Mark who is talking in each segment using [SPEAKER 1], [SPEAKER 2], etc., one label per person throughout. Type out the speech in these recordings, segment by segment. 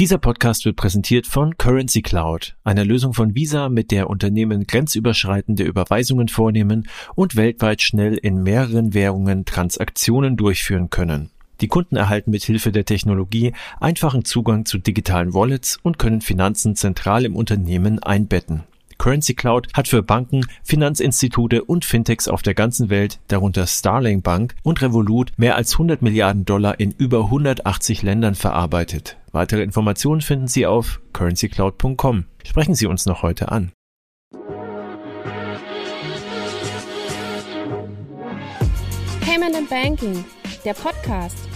[SPEAKER 1] Dieser Podcast wird präsentiert von Currency Cloud, einer Lösung von Visa, mit der Unternehmen grenzüberschreitende Überweisungen vornehmen und weltweit schnell in mehreren Währungen Transaktionen durchführen können. Die Kunden erhalten mit Hilfe der Technologie einfachen Zugang zu digitalen Wallets und können Finanzen zentral im Unternehmen einbetten. Currency Cloud hat für Banken, Finanzinstitute und Fintechs auf der ganzen Welt, darunter Starling Bank und Revolut, mehr als 100 Milliarden Dollar in über 180 Ländern verarbeitet. Weitere Informationen finden Sie auf currencycloud.com. Sprechen Sie uns noch heute an.
[SPEAKER 2] Payment and Banking, der Podcast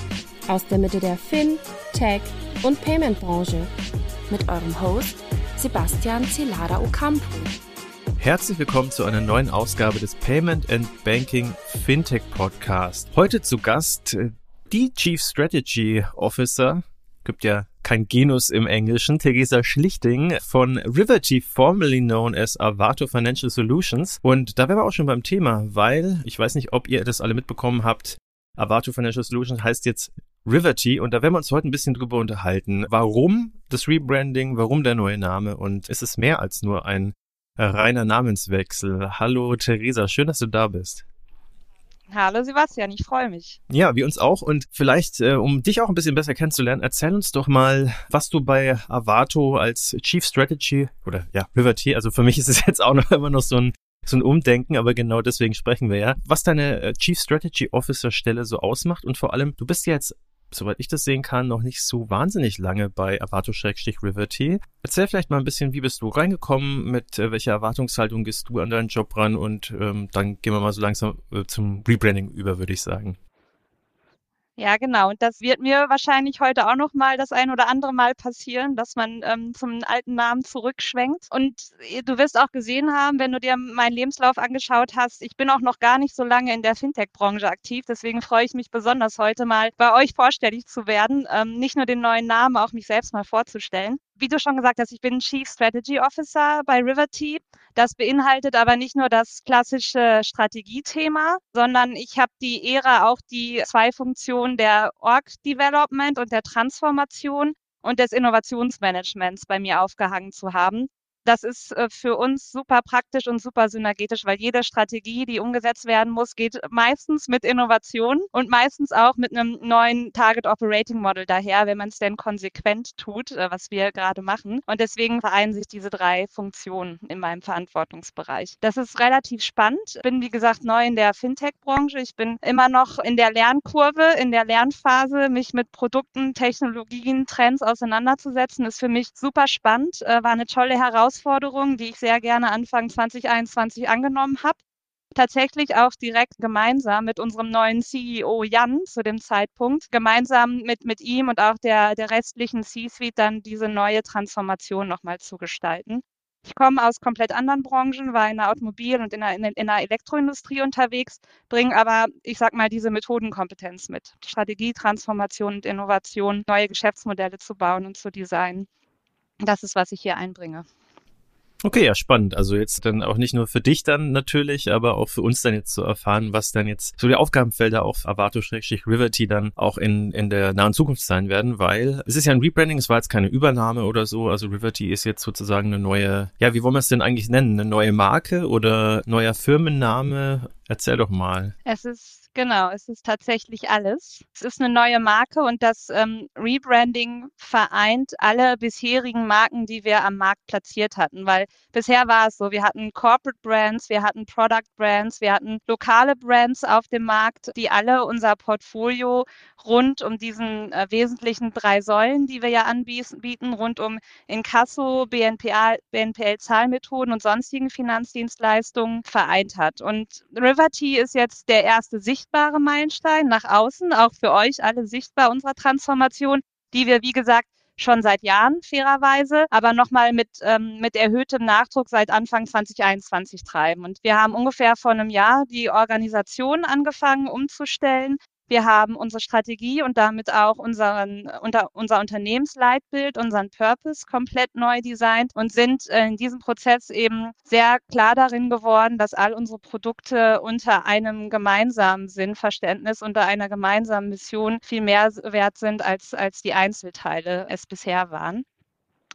[SPEAKER 2] aus der Mitte der Fin, Tech und Payment Branche mit eurem Host Sebastian Celada Ocampo.
[SPEAKER 1] Herzlich willkommen zu einer neuen Ausgabe des Payment and Banking Fintech Podcast. Heute zu Gast äh, die Chief Strategy Officer, gibt ja kein Genus im Englischen, Theresa Schlichting von Riverty, formerly known as Avato Financial Solutions. Und da wären wir auch schon beim Thema, weil ich weiß nicht, ob ihr das alle mitbekommen habt. Avato Financial Solutions heißt jetzt Riverty und da werden wir uns heute ein bisschen drüber unterhalten. Warum das Rebranding, warum der neue Name und ist es mehr als nur ein reiner Namenswechsel? Hallo Theresa, schön, dass du da bist.
[SPEAKER 3] Hallo Sebastian, ich freue mich.
[SPEAKER 1] Ja, wir uns auch. Und vielleicht, äh, um dich auch ein bisschen besser kennenzulernen, erzähl uns doch mal, was du bei Avato als Chief Strategy oder ja, Riverty, also für mich ist es jetzt auch noch immer noch so ein so ein Umdenken, aber genau deswegen sprechen wir ja. Was deine äh, Chief Strategy Officer Stelle so ausmacht und vor allem, du bist ja jetzt soweit ich das sehen kann, noch nicht so wahnsinnig lange bei Avato-Riverty. Erzähl vielleicht mal ein bisschen, wie bist du reingekommen, mit äh, welcher Erwartungshaltung gehst du an deinen Job ran und ähm, dann gehen wir mal so langsam äh, zum Rebranding über, würde ich sagen.
[SPEAKER 3] Ja, genau. Und das wird mir wahrscheinlich heute auch noch mal das ein oder andere Mal passieren, dass man ähm, zum alten Namen zurückschwenkt. Und äh, du wirst auch gesehen haben, wenn du dir meinen Lebenslauf angeschaut hast, ich bin auch noch gar nicht so lange in der Fintech-Branche aktiv. Deswegen freue ich mich besonders heute mal bei euch vorstellig zu werden, ähm, nicht nur den neuen Namen, auch mich selbst mal vorzustellen wie du schon gesagt hast, ich bin Chief Strategy Officer bei Riverty. Das beinhaltet aber nicht nur das klassische Strategiethema, sondern ich habe die Ehre, auch die zwei Funktionen der Org Development und der Transformation und des Innovationsmanagements bei mir aufgehangen zu haben. Das ist äh, für uns super praktisch und super synergetisch, weil jede Strategie, die umgesetzt werden muss, geht meistens mit Innovation und meistens auch mit einem neuen Target Operating Model daher, wenn man es denn konsequent tut, äh, was wir gerade machen. Und deswegen vereinen sich diese drei Funktionen in meinem Verantwortungsbereich. Das ist relativ spannend. Ich bin, wie gesagt, neu in der Fintech-Branche. Ich bin immer noch in der Lernkurve, in der Lernphase, mich mit Produkten, Technologien, Trends auseinanderzusetzen, ist für mich super spannend. Äh, war eine tolle Herausforderung Herausforderungen, die ich sehr gerne Anfang 2021 angenommen habe. Tatsächlich auch direkt gemeinsam mit unserem neuen CEO Jan zu dem Zeitpunkt, gemeinsam mit, mit ihm und auch der, der restlichen C-Suite dann diese neue Transformation nochmal zu gestalten. Ich komme aus komplett anderen Branchen, war in der Automobil- und in der, in der Elektroindustrie unterwegs, bringe aber, ich sag mal, diese Methodenkompetenz mit. Strategie, Transformation und Innovation, neue Geschäftsmodelle zu bauen und zu designen. Das ist, was ich hier einbringe.
[SPEAKER 1] Okay, ja, spannend. Also jetzt dann auch nicht nur für dich dann natürlich, aber auch für uns dann jetzt zu erfahren, was dann jetzt so die Aufgabenfelder auf Avato-Riverty dann auch in, in der nahen Zukunft sein werden, weil es ist ja ein Rebranding, es war jetzt keine Übernahme oder so. Also Riverty ist jetzt sozusagen eine neue, ja, wie wollen wir es denn eigentlich nennen? Eine neue Marke oder neuer Firmenname? Erzähl doch mal.
[SPEAKER 3] Es ist Genau, es ist tatsächlich alles. Es ist eine neue Marke und das ähm, Rebranding vereint alle bisherigen Marken, die wir am Markt platziert hatten, weil bisher war es so, wir hatten Corporate Brands, wir hatten Product Brands, wir hatten lokale Brands auf dem Markt, die alle unser Portfolio rund um diesen äh, wesentlichen drei Säulen, die wir ja anbieten, rund um Inkasso, BNPL, BNPL-Zahlmethoden und sonstigen Finanzdienstleistungen vereint hat. Und Riverty ist jetzt der erste Sicht sichtbare Meilenstein nach außen, auch für euch alle sichtbar unserer Transformation, die wir, wie gesagt, schon seit Jahren fairerweise, aber nochmal mit, ähm, mit erhöhtem Nachdruck seit Anfang 2021 treiben. Und wir haben ungefähr vor einem Jahr die Organisation angefangen umzustellen, Wir haben unsere Strategie und damit auch unseren, unter, unser Unternehmensleitbild, unseren Purpose komplett neu designt und sind äh, in diesem Prozess eben sehr klar darin geworden, dass all unsere Produkte unter einem gemeinsamen Sinnverständnis, unter einer gemeinsamen Mission viel mehr wert sind, als, als die Einzelteile es bisher waren.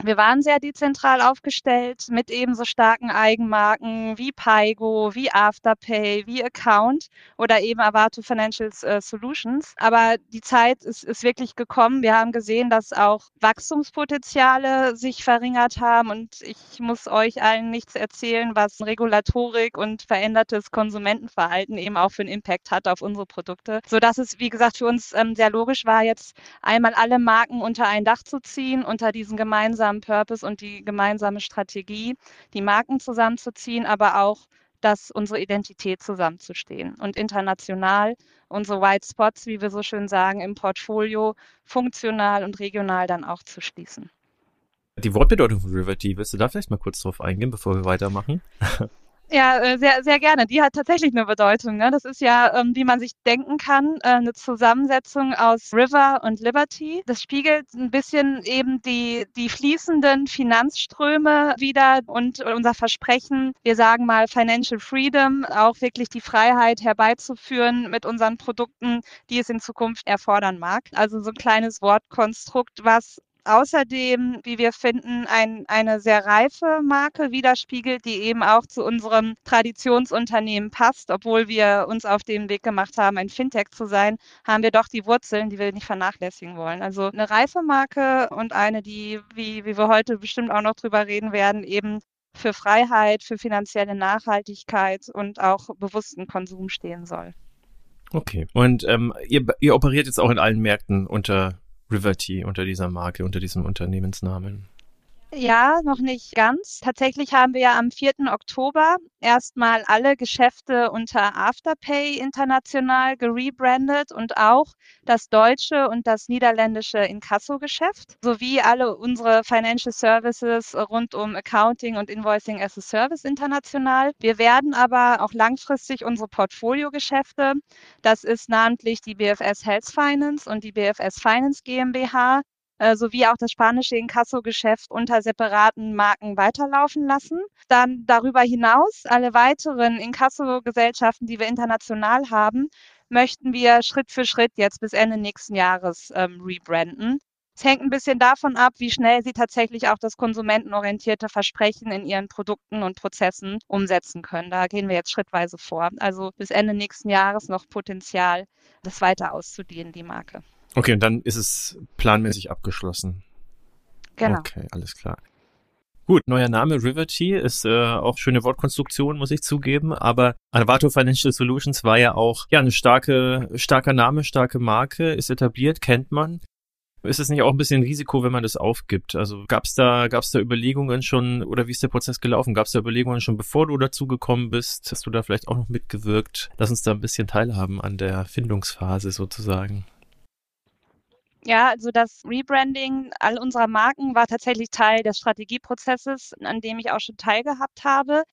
[SPEAKER 3] Wir waren sehr dezentral aufgestellt mit ebenso starken Eigenmarken wie Paigo, wie Afterpay, wie Account oder eben Avato Financial äh, Solutions. Aber die Zeit ist, ist wirklich gekommen. Wir haben gesehen, dass auch Wachstumspotenziale sich verringert haben und ich muss euch allen nichts erzählen, was Regulatorik und verändertes Konsumentenverhalten eben auch für einen Impact hat auf unsere Produkte, sodass es, wie gesagt, für uns ähm, sehr logisch war, jetzt einmal alle Marken unter ein Dach zu ziehen, unter diesen gemeinsamen gemeinsamen Purpose und die gemeinsame Strategie, die Marken zusammenzuziehen, aber auch dass unsere Identität zusammenzustehen und international unsere White Spots, wie wir so schön sagen, im Portfolio funktional und regional dann auch zu schließen.
[SPEAKER 1] Die Wortbedeutung von Riverty, willst du da vielleicht mal kurz drauf eingehen, bevor wir weitermachen?
[SPEAKER 3] Ja, äh, sehr, sehr gerne. Die hat tatsächlich eine Bedeutung. Ne? Das ist ja, ähm, wie man sich denken kann, äh, eine Zusammensetzung aus River und Liberty. Das spiegelt ein bisschen eben die, die fließenden Finanzströme wieder und unser Versprechen, wir sagen mal Financial Freedom, auch wirklich die Freiheit herbeizuführen mit unseren Produkten, die es in Zukunft erfordern mag. Also so ein kleines Wortkonstrukt, was außerdem, wie wir finden, ein, eine sehr reife Marke widerspiegelt, die eben auch zu unserem Traditionsunternehmen passt. Obwohl wir uns auf den Weg gemacht haben, ein Fintech zu sein, haben wir doch die Wurzeln, die wir nicht vernachlässigen wollen. Also eine reife Marke und eine, die, wie, wie wir heute bestimmt auch noch drüber reden werden, eben für Freiheit, für finanzielle Nachhaltigkeit und auch bewussten Konsum stehen soll.
[SPEAKER 1] Okay. Und ähm, ihr, ihr operiert jetzt auch in allen Märkten unter Riverty unter dieser Marke, unter diesem Unternehmensnamen?
[SPEAKER 3] Ja, noch nicht ganz. Tatsächlich haben wir ja am 4. Oktober erstmal alle Geschäfte unter Afterpay international gerebrandet und auch das deutsche und das niederländische Inkasso-Geschäft sowie alle unsere Financial Services rund um Accounting und Invoicing as a Service international. Wir werden aber auch langfristig unsere Portfolio-Geschäfte, das ist namentlich die BFS Health Finance und die BFS Finance GmbH, äh, sowie auch das spanische Inkasso-Geschäft unter separaten Marken weiterlaufen lassen. Dann darüber hinaus alle weiteren Inkasso-Gesellschaften, die wir international haben, möchten wir Schritt für Schritt jetzt bis Ende nächsten Jahres ähm, rebranden. Es hängt ein bisschen davon ab, wie schnell sie tatsächlich auch das konsumentenorientierte Versprechen in ihren Produkten und Prozessen umsetzen können. Da gehen wir jetzt schrittweise vor. Also bis Ende nächsten Jahres noch Potenzial, das weiter auszudehnen, die Marke.
[SPEAKER 1] Okay, und dann ist es planmäßig abgeschlossen.
[SPEAKER 3] Genau.
[SPEAKER 1] Okay, alles klar. Gut, neuer Name Riverty ist äh, auch schöne Wortkonstruktion, muss ich zugeben. Aber Avato Financial Solutions war ja auch ja eine starke, starker Name, starke Marke, ist etabliert, kennt man. Ist es nicht auch ein bisschen Risiko, wenn man das aufgibt? Also gab es da, gab's da Überlegungen schon oder wie ist der Prozess gelaufen? Gab es da Überlegungen schon, bevor du dazu gekommen bist? Hast du da vielleicht auch noch mitgewirkt? Lass uns da ein bisschen teilhaben an der Findungsphase sozusagen.
[SPEAKER 3] Ja, also das Rebranding all unserer Marken war tatsächlich Teil des Strategieprozesses, an dem ich auch schon teilgehabt habe.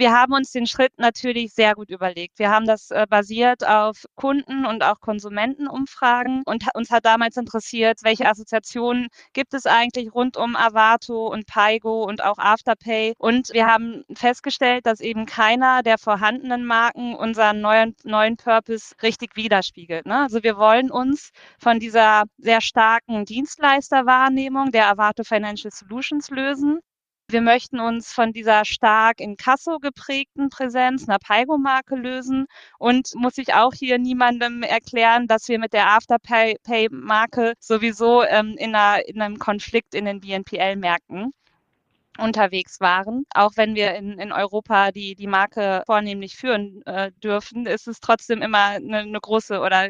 [SPEAKER 3] Wir haben uns den Schritt natürlich sehr gut überlegt. Wir haben das äh, basiert auf Kunden- und auch Konsumentenumfragen und uns hat damals interessiert, welche Assoziationen gibt es eigentlich rund um Avato und Paigo und auch Afterpay. Und wir haben festgestellt, dass eben keiner der vorhandenen Marken unseren neuen, neuen Purpose richtig widerspiegelt. Ne? Also wir wollen uns von dieser sehr starken Dienstleisterwahrnehmung der Avato Financial Solutions lösen wir möchten uns von dieser stark in Kasso geprägten Präsenz einer Paigo-Marke lösen und muss ich auch hier niemandem erklären, dass wir mit der Afterpay-Marke sowieso ähm, in, einer, in einem Konflikt in den BNPL-Märkten unterwegs waren. Auch wenn wir in, in Europa die, die Marke vornehmlich führen äh, dürfen, ist es trotzdem immer eine, eine große oder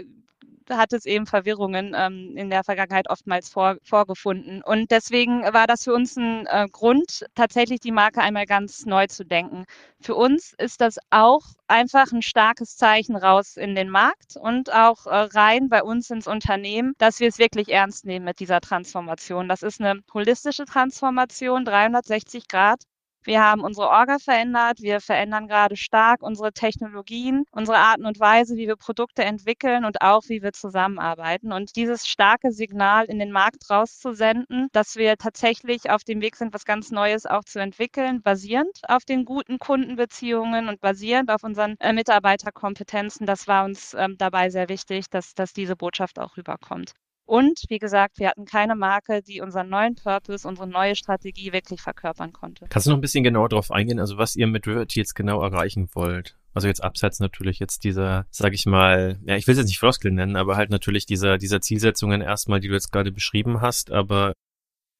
[SPEAKER 3] hat es eben Verwirrungen ähm, in der Vergangenheit oftmals vor, vorgefunden. Und deswegen war das für uns ein äh, Grund, tatsächlich die Marke einmal ganz neu zu denken. Für uns ist das auch einfach ein starkes Zeichen raus in den Markt und auch äh, rein bei uns ins Unternehmen, dass wir es wirklich ernst nehmen mit dieser Transformation. Das ist eine holistische Transformation, 360 Grad Wir haben unsere Orga verändert. Wir verändern gerade stark unsere Technologien, unsere Arten und Weise, wie wir Produkte entwickeln und auch wie wir zusammenarbeiten. Und dieses starke Signal in den Markt rauszusenden, dass wir tatsächlich auf dem Weg sind, was ganz Neues auch zu entwickeln, basierend auf den guten Kundenbeziehungen und basierend auf unseren äh, Mitarbeiterkompetenzen, das war uns ähm, dabei sehr wichtig, dass, dass diese Botschaft auch rüberkommt. Und wie gesagt, wir hatten keine Marke, die unseren neuen Purpose, unsere neue Strategie wirklich verkörpern konnte.
[SPEAKER 1] Kannst du noch ein bisschen genauer darauf eingehen, also was ihr mit Riverty jetzt genau erreichen wollt? Also jetzt abseits natürlich jetzt dieser, sag ich mal, ja, ich will es jetzt nicht Floskel nennen, aber halt natürlich dieser, dieser Zielsetzungen erstmal, die du jetzt gerade beschrieben hast, aber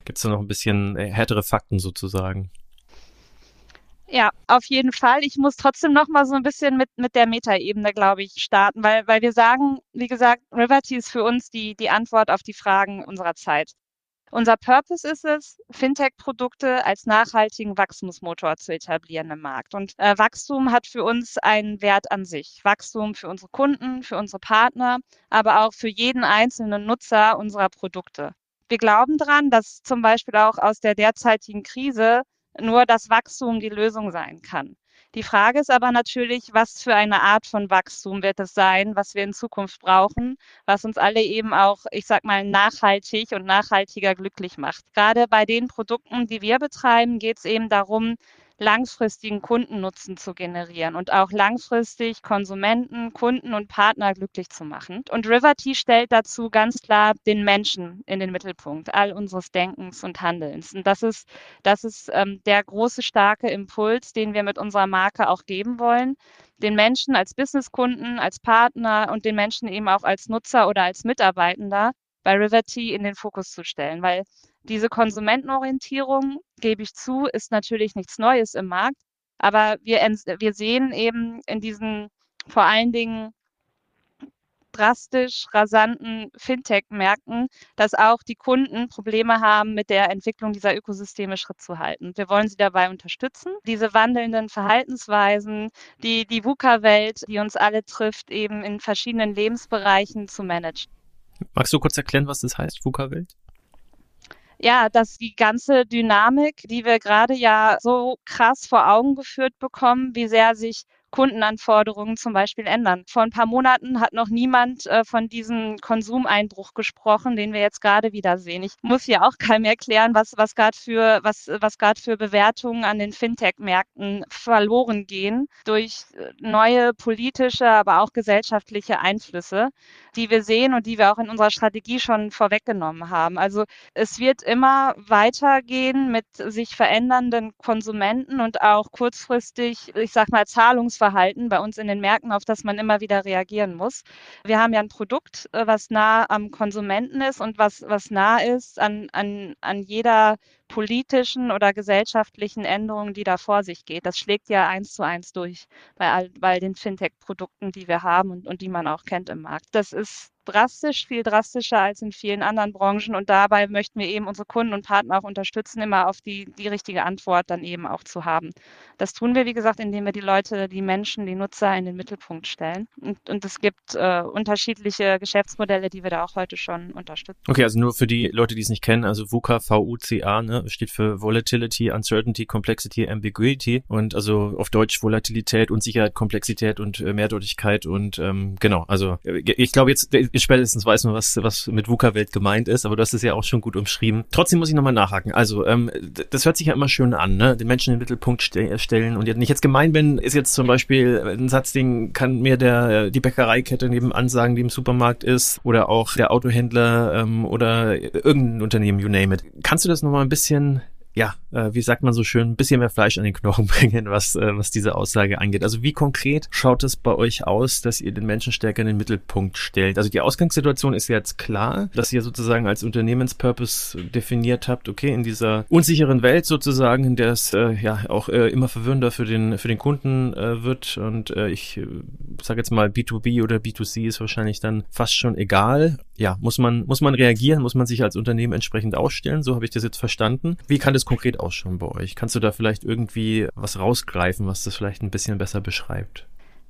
[SPEAKER 1] gibt es da noch ein bisschen äh, härtere Fakten sozusagen?
[SPEAKER 3] Ja, auf jeden Fall. Ich muss trotzdem noch mal so ein bisschen mit, mit der Metaebene, glaube ich, starten, weil, weil wir sagen, wie gesagt, Riverty ist für uns die, die Antwort auf die Fragen unserer Zeit. Unser Purpose ist es, Fintech-Produkte als nachhaltigen Wachstumsmotor zu etablieren im Markt. Und äh, Wachstum hat für uns einen Wert an sich. Wachstum für unsere Kunden, für unsere Partner, aber auch für jeden einzelnen Nutzer unserer Produkte. Wir glauben daran, dass zum Beispiel auch aus der derzeitigen Krise nur das Wachstum die Lösung sein kann. Die Frage ist aber natürlich, was für eine Art von Wachstum wird es sein, was wir in Zukunft brauchen, was uns alle eben auch, ich sag mal, nachhaltig und nachhaltiger glücklich macht. Gerade bei den Produkten, die wir betreiben, geht es eben darum, langfristigen Kundennutzen zu generieren und auch langfristig Konsumenten, Kunden und Partner glücklich zu machen. Und Riverty stellt dazu ganz klar den Menschen in den Mittelpunkt all unseres Denkens und Handelns. Und das ist, das ist ähm, der große, starke Impuls, den wir mit unserer Marke auch geben wollen den Menschen als Businesskunden, als Partner und den Menschen eben auch als Nutzer oder als Mitarbeitender bei Riverty in den Fokus zu stellen, weil diese Konsumentenorientierung, gebe ich zu, ist natürlich nichts Neues im Markt, aber wir, wir sehen eben in diesen vor allen Dingen drastisch rasanten Fintech-Märkten, dass auch die Kunden Probleme haben, mit der Entwicklung dieser Ökosysteme Schritt zu halten. Wir wollen sie dabei unterstützen, diese wandelnden Verhaltensweisen, die, die VUCA-Welt, die uns alle trifft, eben in verschiedenen Lebensbereichen zu managen.
[SPEAKER 1] Magst du kurz erklären, was das heißt, VUCA-Welt?
[SPEAKER 3] Ja, dass die ganze Dynamik, die wir gerade ja so krass vor Augen geführt bekommen, wie sehr sich Kundenanforderungen zum Beispiel ändern. Vor ein paar Monaten hat noch niemand äh, von diesem Konsumeinbruch gesprochen, den wir jetzt gerade wieder sehen. Ich muss ja auch keinem erklären, was, was gerade für, was, was für Bewertungen an den Fintech-Märkten verloren gehen durch äh, neue politische, aber auch gesellschaftliche Einflüsse, die wir sehen und die wir auch in unserer Strategie schon vorweggenommen haben. Also es wird immer weitergehen mit sich verändernden Konsumenten und auch kurzfristig, ich sag mal, Zahlungs Verhalten bei uns in den Märkten, auf das man immer wieder reagieren muss. Wir haben ja ein Produkt, äh, was nah am Konsumenten ist und was, was nah ist an, an, an jeder politischen oder gesellschaftlichen Änderung, die da vor sich geht. Das schlägt ja eins zu eins durch bei all, bei den Fintech-Produkten, die wir haben und, und die man auch kennt im Markt. Das ist drastisch, viel drastischer als in vielen anderen Branchen. Und dabei möchten wir eben unsere Kunden und Partner auch unterstützen, immer auf die, die richtige Antwort dann eben auch zu haben. Das tun wir, wie gesagt, indem wir die Leute, die Menschen, die Nutzer in den Mittelpunkt stellen. Und, und es gibt äh, unterschiedliche Geschäftsmodelle, die wir da auch heute schon unterstützen.
[SPEAKER 1] Okay, also nur für die Leute, die es nicht kennen, also VUCA, V-U-C-A, ne, steht für Volatility, Uncertainty, Complexity, Ambiguity und also auf Deutsch Volatilität, Unsicherheit, Komplexität und äh, Mehrdeutigkeit und ähm, genau, also äh, ich glaube jetzt spätestens weiß man, was, was mit VUCA-Welt gemeint ist, aber du hast ja auch schon gut umschrieben. Trotzdem muss ich nochmal nachhaken. Also, ähm, das hört sich ja immer schön an, ne? Den Menschen in den Mittelpunkt ste stellen. Und wenn ich jetzt gemein bin, ist jetzt zum Beispiel ein Satz, den kann mir der die Bäckereikette nebenan sagen, die im Supermarkt ist, oder auch der Autohändler ähm, oder irgendein Unternehmen, you name it. Kannst du das nochmal ein bisschen ja, äh, wie sagt man so schön, ein bisschen mehr Fleisch an den Knochen bringen, was, äh, was diese Aussage angeht. Also wie konkret schaut es bei euch aus, dass ihr den Menschen stärker in den Mittelpunkt stellt? Also die Ausgangssituation ist jetzt klar, dass ihr sozusagen als Unternehmenspurpose definiert habt, okay, in dieser unsicheren Welt sozusagen, in der es äh, ja auch äh, immer verwirrender für den, für den Kunden äh, wird und äh, ich sage jetzt mal B2B oder B2C ist wahrscheinlich dann fast schon egal. Ja, muss man, muss man reagieren, muss man sich als Unternehmen entsprechend ausstellen, so habe ich das jetzt verstanden. Wie kann das konkret ausschauen bei euch? Kannst du da vielleicht irgendwie was rausgreifen, was das vielleicht ein bisschen besser beschreibt?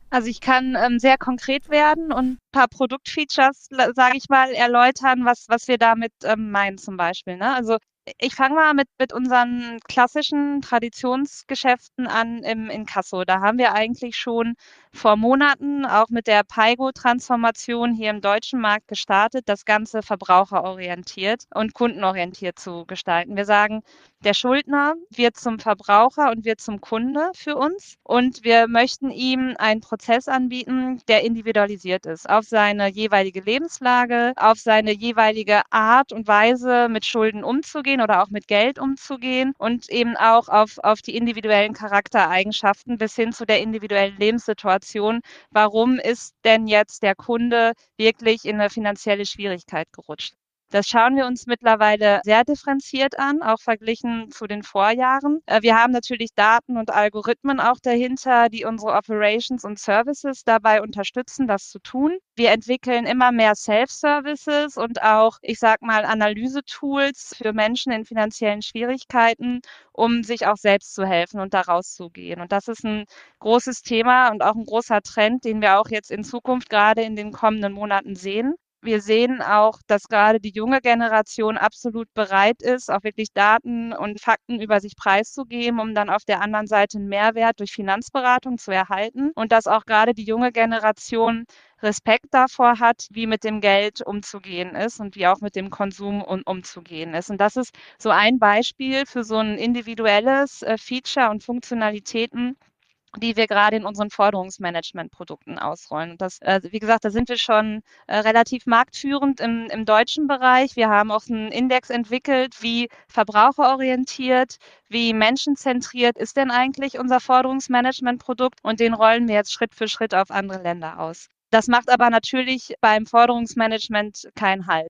[SPEAKER 3] Also ich kann ähm, sehr konkret werden und ein paar Produktfeatures, sage ich mal, erläutern, was, was wir damit ähm, meinen zum Beispiel. Ne? Also Ich fange mal mit, mit unseren klassischen Traditionsgeschäften an im Inkasso. Da haben wir eigentlich schon vor Monaten auch mit der Paigo-Transformation hier im deutschen Markt gestartet, das Ganze verbraucherorientiert und kundenorientiert zu gestalten. Wir sagen, der Schuldner wird zum Verbraucher und wird zum Kunde für uns und wir möchten ihm einen Prozess anbieten, der individualisiert ist auf seine jeweilige Lebenslage, auf seine jeweilige Art und Weise mit Schulden umzugehen oder auch mit Geld umzugehen und eben auch auf, auf die individuellen Charaktereigenschaften bis hin zu der individuellen Lebenssituation. Warum ist denn jetzt der Kunde wirklich in eine finanzielle Schwierigkeit gerutscht? Das schauen wir uns mittlerweile sehr differenziert an, auch verglichen zu den Vorjahren. Äh, wir haben natürlich Daten und Algorithmen auch dahinter, die unsere Operations und Services dabei unterstützen, das zu tun. Wir entwickeln immer mehr Self-Services und auch, ich sag mal, Analysetools für Menschen in finanziellen Schwierigkeiten, um sich auch selbst zu helfen und da rauszugehen. Und das ist ein großes Thema und auch ein großer Trend, den wir auch jetzt in Zukunft gerade in den kommenden Monaten sehen. Wir sehen auch, dass gerade die junge Generation absolut bereit ist, auch wirklich Daten und Fakten über sich preiszugeben, um dann auf der anderen Seite einen Mehrwert durch Finanzberatung zu erhalten. Und dass auch gerade die junge Generation Respekt davor hat, wie mit dem Geld umzugehen ist und wie auch mit dem Konsum umzugehen ist. Und das ist so ein Beispiel für so ein individuelles äh, Feature und Funktionalitäten, die wir gerade in unseren Forderungsmanagement-Produkten ausrollen. Das, äh, wie gesagt, da sind wir schon äh, relativ marktführend im, im deutschen Bereich. Wir haben auch einen Index entwickelt, wie verbraucherorientiert, wie menschenzentriert ist denn eigentlich unser Forderungsmanagement-Produkt und den rollen wir jetzt Schritt für Schritt auf andere Länder aus. Das macht aber natürlich beim Forderungsmanagement keinen Halt.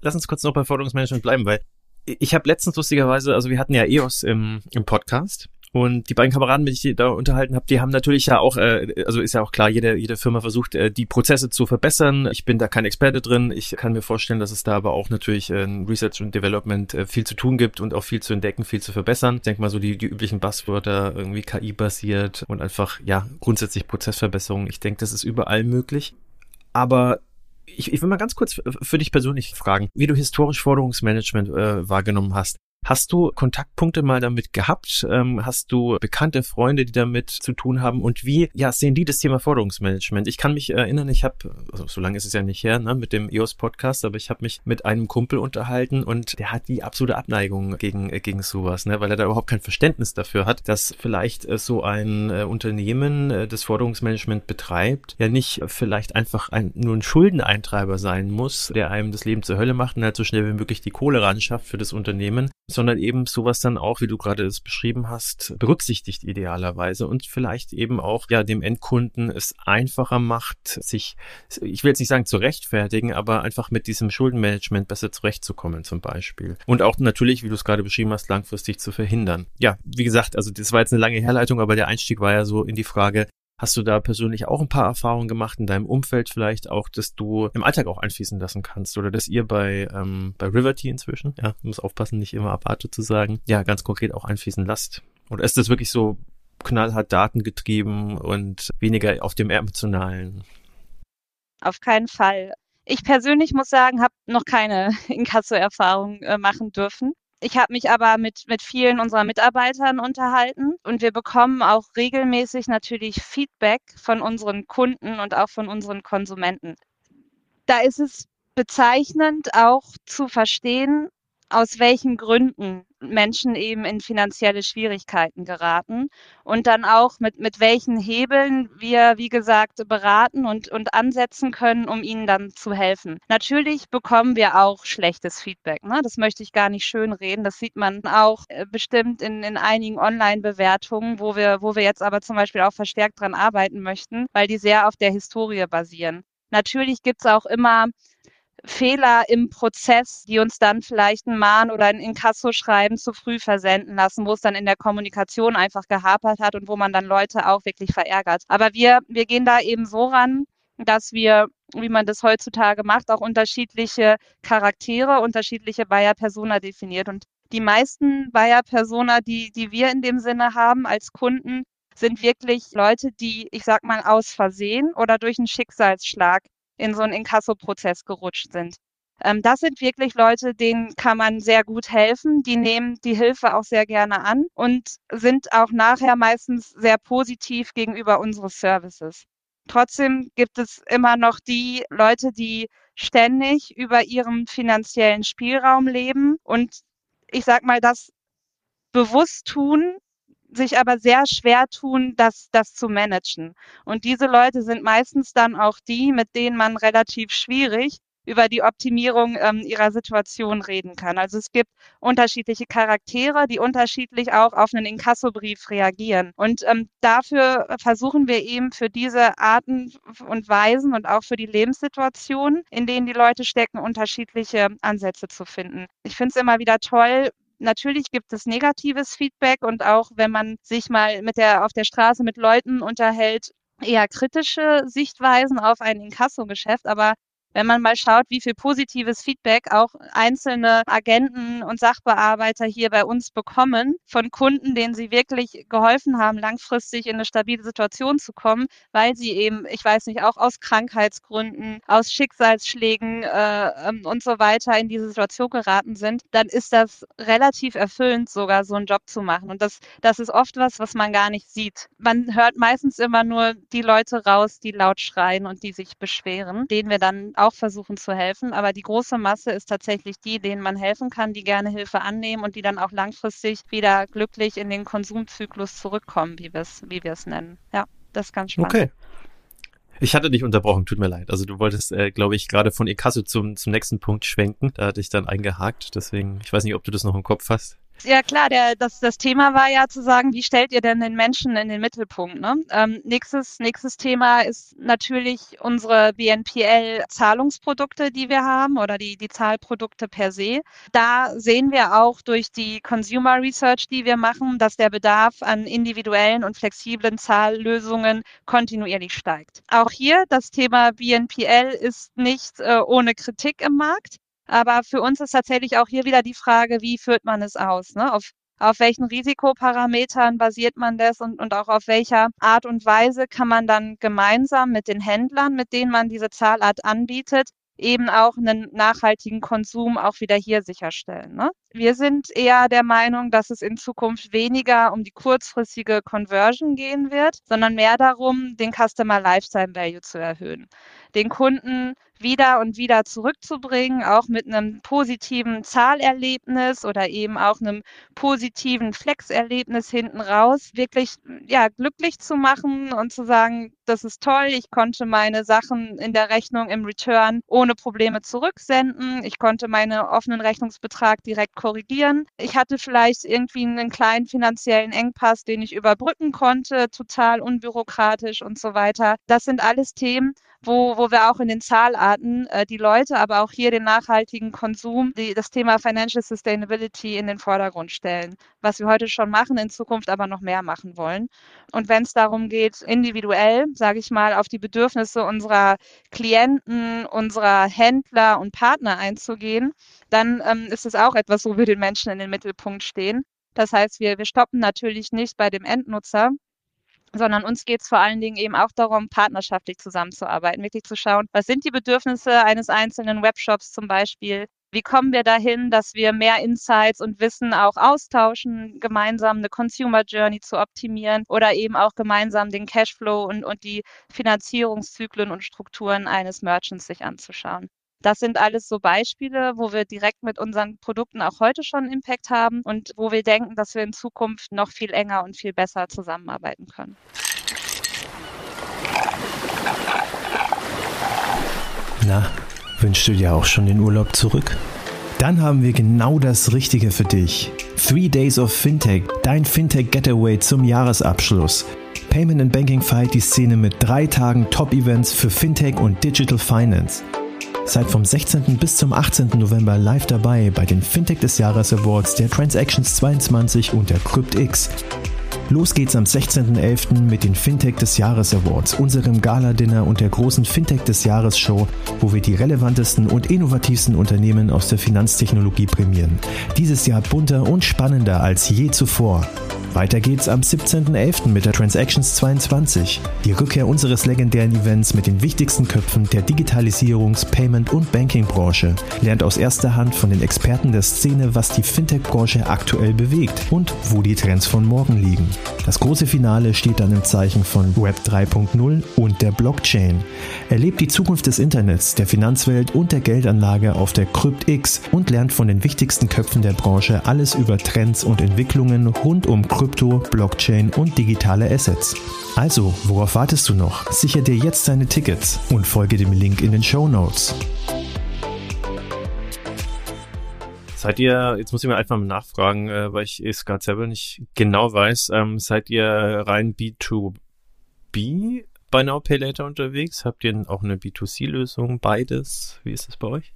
[SPEAKER 1] Lass uns kurz noch bei Forderungsmanagement bleiben, weil ich habe letztens lustigerweise, also wir hatten ja EOS im, im Podcast und die beiden Kameraden, mit denen ich da unterhalten habe, die haben natürlich ja auch, äh, also ist ja auch klar, jede, jede Firma versucht, äh, die Prozesse zu verbessern. Ich bin da kein Experte drin. Ich kann mir vorstellen, dass es da aber auch natürlich äh, in Research und Development äh, viel zu tun gibt und auch viel zu entdecken, viel zu verbessern. Ich denke mal so die, die üblichen Buzzwörter, irgendwie KI-basiert und einfach, ja, grundsätzlich Prozessverbesserung. Ich denke, das ist überall möglich. Aber ich, ich will mal ganz kurz für dich persönlich fragen, wie du historisch Forderungsmanagement äh, wahrgenommen hast. Hast du Kontaktpunkte mal damit gehabt? Ähm, hast du bekannte Freunde, die damit zu tun haben? Und wie ja, sehen die das Thema Forderungsmanagement? Ich kann mich erinnern, ich habe, also so lange ist es ja nicht her, ne, mit dem EOS-Podcast, aber ich habe mich mit einem Kumpel unterhalten und der hat die absolute Abneigung gegen, äh, gegen sowas, ne, weil er da überhaupt kein Verständnis dafür hat, dass vielleicht äh, so ein äh, Unternehmen, das Forderungsmanagement betreibt, ja nicht vielleicht einfach ein, nur ein Schuldeneintreiber sein muss, der einem das Leben zur Hölle macht und halt so schnell wie möglich die Kohle ran schafft für das Unternehmen, sondern eben sowas dann auch, wie du gerade es beschrieben hast, berücksichtigt idealerweise und vielleicht eben auch ja dem Endkunden es einfacher macht, sich, ich will jetzt nicht sagen zu rechtfertigen, aber einfach mit diesem Schuldenmanagement besser zurechtzukommen zum Beispiel. Und auch natürlich, wie du es gerade beschrieben hast, langfristig zu verhindern. Ja, wie gesagt, also das war jetzt eine lange Herleitung, aber der Einstieg war ja so in die Frage, Hast du da persönlich auch ein paar Erfahrungen gemacht in deinem Umfeld vielleicht auch, dass du im Alltag auch einfließen lassen kannst oder dass ihr bei, ähm, bei Riverty inzwischen, ja, muss aufpassen, nicht immer Aparte zu sagen, ja, ganz konkret auch einfließen lasst? Oder ist das wirklich so knallhart datengetrieben und weniger auf dem emotionalen?
[SPEAKER 3] Auf keinen Fall. Ich persönlich muss sagen, habe noch keine Inkasso-Erfahrung äh, machen dürfen. Ich habe mich aber mit, mit vielen unserer Mitarbeitern unterhalten und wir bekommen auch regelmäßig natürlich Feedback von unseren Kunden und auch von unseren Konsumenten. Da ist es bezeichnend auch zu verstehen, aus welchen Gründen Menschen eben in finanzielle Schwierigkeiten geraten und dann auch mit, mit welchen Hebeln wir, wie gesagt, beraten und, und ansetzen können, um ihnen dann zu helfen. Natürlich bekommen wir auch schlechtes Feedback. Ne? Das möchte ich gar nicht schön reden. Das sieht man auch äh, bestimmt in, in einigen Online-Bewertungen, wo wir, wo wir jetzt aber zum Beispiel auch verstärkt dran arbeiten möchten, weil die sehr auf der Historie basieren. Natürlich gibt es auch immer Fehler im Prozess, die uns dann vielleicht ein Mahn- oder ein Inkasso-Schreiben zu früh versenden lassen, wo es dann in der Kommunikation einfach gehapert hat und wo man dann Leute auch wirklich verärgert. Aber wir, wir gehen da eben so ran, dass wir, wie man das heutzutage macht, auch unterschiedliche Charaktere, unterschiedliche Buyer-Persona definiert. Und die meisten Buyer-Persona, die, die wir in dem Sinne haben als Kunden, sind wirklich Leute, die, ich sag mal, aus Versehen oder durch einen Schicksalsschlag in so einen Inkasso-Prozess gerutscht sind. Ähm, das sind wirklich Leute, denen kann man sehr gut helfen. Die nehmen die Hilfe auch sehr gerne an und sind auch nachher meistens sehr positiv gegenüber unseres Services. Trotzdem gibt es immer noch die Leute, die ständig über ihrem finanziellen Spielraum leben und ich sag mal, das bewusst tun, sich aber sehr schwer tun, das, das zu managen. Und diese Leute sind meistens dann auch die, mit denen man relativ schwierig über die Optimierung ähm, ihrer Situation reden kann. Also es gibt unterschiedliche Charaktere, die unterschiedlich auch auf einen Inkassobrief reagieren. Und ähm, dafür versuchen wir eben für diese Arten und Weisen und auch für die Lebenssituationen, in denen die Leute stecken, unterschiedliche Ansätze zu finden. Ich finde es immer wieder toll, Natürlich gibt es negatives Feedback und auch wenn man sich mal mit der, auf der Straße mit Leuten unterhält, eher kritische Sichtweisen auf ein Inkasso-Geschäft. Aber wenn man mal schaut, wie viel positives Feedback auch einzelne Agenten und Sachbearbeiter hier bei uns bekommen von Kunden, denen sie wirklich geholfen haben, langfristig in eine stabile Situation zu kommen, weil sie eben, ich weiß nicht, auch aus Krankheitsgründen, aus Schicksalsschlägen äh, ähm, und so weiter in diese Situation geraten sind, dann ist das relativ erfüllend, sogar so einen Job zu machen. Und das, das ist oft was, was man gar nicht sieht. Man hört meistens immer nur die Leute raus, die laut schreien und die sich beschweren, denen wir dann auch versuchen zu helfen. Aber die große Masse ist tatsächlich die, denen man helfen kann, die gerne Hilfe annehmen und die dann auch langfristig wieder glücklich in den Konsumzyklus zurückkommen, wie wir es wie nennen. Ja, das ist ganz spannend.
[SPEAKER 1] Okay. Ich hatte dich unterbrochen, tut mir leid. Also du wolltest, äh, glaube ich, gerade von Ekasse zum, zum nächsten Punkt schwenken. Da hatte ich dann eingehakt. Deswegen, ich weiß nicht, ob du das noch im Kopf hast.
[SPEAKER 3] Ja klar, der, das, das Thema war ja zu sagen, wie stellt ihr denn den Menschen in den Mittelpunkt? Ne? Ähm, nächstes, nächstes Thema ist natürlich unsere BNPL-Zahlungsprodukte, die wir haben oder die, die Zahlprodukte per se. Da sehen wir auch durch die Consumer Research, die wir machen, dass der Bedarf an individuellen und flexiblen Zahllösungen kontinuierlich steigt. Auch hier das Thema BNPL ist nicht äh, ohne Kritik im Markt. Aber für uns ist tatsächlich auch hier wieder die Frage, wie führt man es aus? Ne? Auf, auf welchen Risikoparametern basiert man das und, und auch auf welcher Art und Weise kann man dann gemeinsam mit den Händlern, mit denen man diese Zahlart anbietet, eben auch einen nachhaltigen Konsum auch wieder hier sicherstellen. Ne? Wir sind eher der Meinung, dass es in Zukunft weniger um die kurzfristige Conversion gehen wird, sondern mehr darum, den Customer Lifetime Value zu erhöhen. Den Kunden wieder und wieder zurückzubringen, auch mit einem positiven Zahlerlebnis oder eben auch einem positiven Flex-Erlebnis hinten raus, wirklich ja, glücklich zu machen und zu sagen, das ist toll, ich konnte meine Sachen in der Rechnung im Return ohne Probleme zurücksenden, ich konnte meinen offenen Rechnungsbetrag direkt korrigieren, ich hatte vielleicht irgendwie einen kleinen finanziellen Engpass, den ich überbrücken konnte, total unbürokratisch und so weiter. Das sind alles Themen, wo, wo wir auch in den Zahlarten äh, die Leute, aber auch hier den nachhaltigen Konsum, die, das Thema Financial Sustainability in den Vordergrund stellen. Was wir heute schon machen, in Zukunft aber noch mehr machen wollen. Und wenn es darum geht, individuell, sage ich mal, auf die Bedürfnisse unserer Klienten, unserer Händler und Partner einzugehen, dann ähm, ist es auch etwas, wo wir den Menschen in den Mittelpunkt stehen. Das heißt, wir, wir stoppen natürlich nicht bei dem Endnutzer, sondern uns geht es vor allen Dingen eben auch darum, partnerschaftlich zusammenzuarbeiten, wirklich zu schauen, was sind die Bedürfnisse eines einzelnen Webshops zum Beispiel, wie kommen wir dahin, dass wir mehr Insights und Wissen auch austauschen, gemeinsam eine Consumer Journey zu optimieren oder eben auch gemeinsam den Cashflow und, und die Finanzierungszyklen und Strukturen eines Merchants sich anzuschauen. Das sind alles so Beispiele, wo wir direkt mit unseren Produkten auch heute schon Impact haben und wo wir denken, dass wir in Zukunft noch viel enger und viel besser zusammenarbeiten können.
[SPEAKER 4] Na, wünschst du dir auch schon den Urlaub zurück? Dann haben wir genau das Richtige für dich. Three Days of Fintech, dein Fintech Getaway zum Jahresabschluss. Payment and Banking feiert die Szene mit drei Tagen Top-Events für Fintech und Digital Finance. Seid vom 16. bis zum 18. November live dabei bei den Fintech des Jahres Awards der Transactions 22 und der CryptX. Los geht's am 16.11. mit den Fintech des Jahres Awards, unserem Gala-Dinner und der großen Fintech des Jahres Show, wo wir die relevantesten und innovativsten Unternehmen aus der Finanztechnologie prämieren. Dieses Jahr bunter und spannender als je zuvor. Weiter geht's am 17.11. mit der Transactions 22, die Rückkehr unseres legendären Events mit den wichtigsten Köpfen der Digitalisierungs-, Payment- und Banking-Branche. Lernt aus erster Hand von den Experten der Szene, was die Fintech-Branche aktuell bewegt und wo die Trends von morgen liegen. Das große Finale steht dann im Zeichen von Web 3.0 und der Blockchain. Erlebt die Zukunft des Internets, der Finanzwelt und der Geldanlage auf der CryptX und lernt von den wichtigsten Köpfen der Branche alles über Trends und Entwicklungen rund um Krypto, Blockchain und digitale Assets. Also, worauf wartest du noch? Sicher dir jetzt deine Tickets und folge dem Link in den Show Notes.
[SPEAKER 1] Seid ihr, jetzt muss ich mir einfach mal nachfragen, äh, weil ich es gerade selber nicht genau weiß, ähm, seid ihr rein B2B bei Now Pay Later unterwegs? Habt ihr auch eine B2C-Lösung? Beides? Wie ist das bei euch?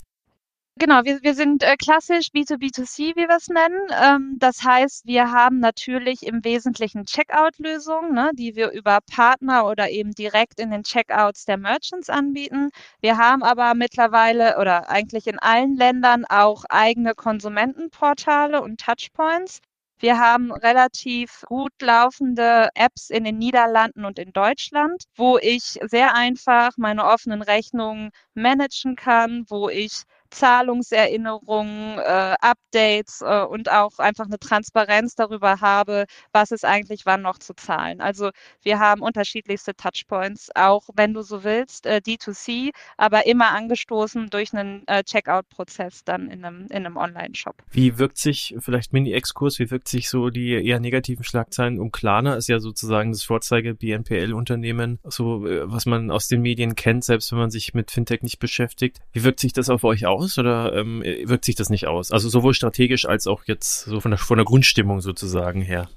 [SPEAKER 3] Genau, wir, wir sind äh, klassisch B2B2C, wie wir es nennen. Ähm, das heißt, wir haben natürlich im Wesentlichen Checkout-Lösungen, ne, die wir über Partner oder eben direkt in den Checkouts der Merchants anbieten. Wir haben aber mittlerweile oder eigentlich in allen Ländern auch eigene Konsumentenportale und Touchpoints. Wir haben relativ gut laufende Apps in den Niederlanden und in Deutschland, wo ich sehr einfach meine offenen Rechnungen managen kann, wo ich Zahlungserinnerungen, äh, Updates äh, und auch einfach eine Transparenz darüber habe, was ist eigentlich wann noch zu zahlen. Also wir haben unterschiedlichste Touchpoints, auch wenn du so willst, äh, D2C, aber immer angestoßen durch einen äh, Checkout-Prozess dann in einem, in einem Online-Shop.
[SPEAKER 1] Wie wirkt sich, vielleicht Mini-Exkurs, wie wirkt sich so die eher negativen Schlagzeilen um Klarna, ist ja sozusagen das Vorzeige BNPL-Unternehmen, so äh, was man aus den Medien kennt, selbst wenn man sich mit Fintech nicht beschäftigt. Wie wirkt sich das auf euch aus? Aus oder ähm, wirkt sich das nicht aus? Also sowohl strategisch als auch jetzt so von der, von der Grundstimmung sozusagen her.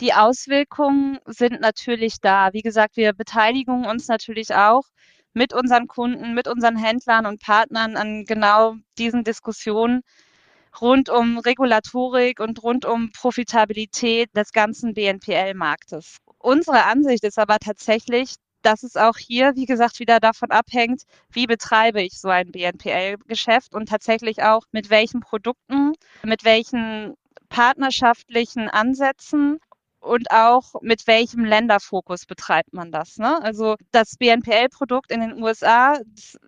[SPEAKER 3] Die Auswirkungen sind natürlich da. Wie gesagt, wir beteiligen uns natürlich auch mit unseren Kunden, mit unseren Händlern und Partnern an genau diesen Diskussionen rund um Regulatorik und rund um Profitabilität des ganzen BNPL-Marktes. Unsere Ansicht ist aber tatsächlich, dass es auch hier, wie gesagt, wieder davon abhängt, wie betreibe ich so ein BNPL-Geschäft und tatsächlich auch mit welchen Produkten, mit welchen partnerschaftlichen Ansätzen und auch mit welchem Länderfokus betreibt man das. Ne? Also das BNPL-Produkt in den USA,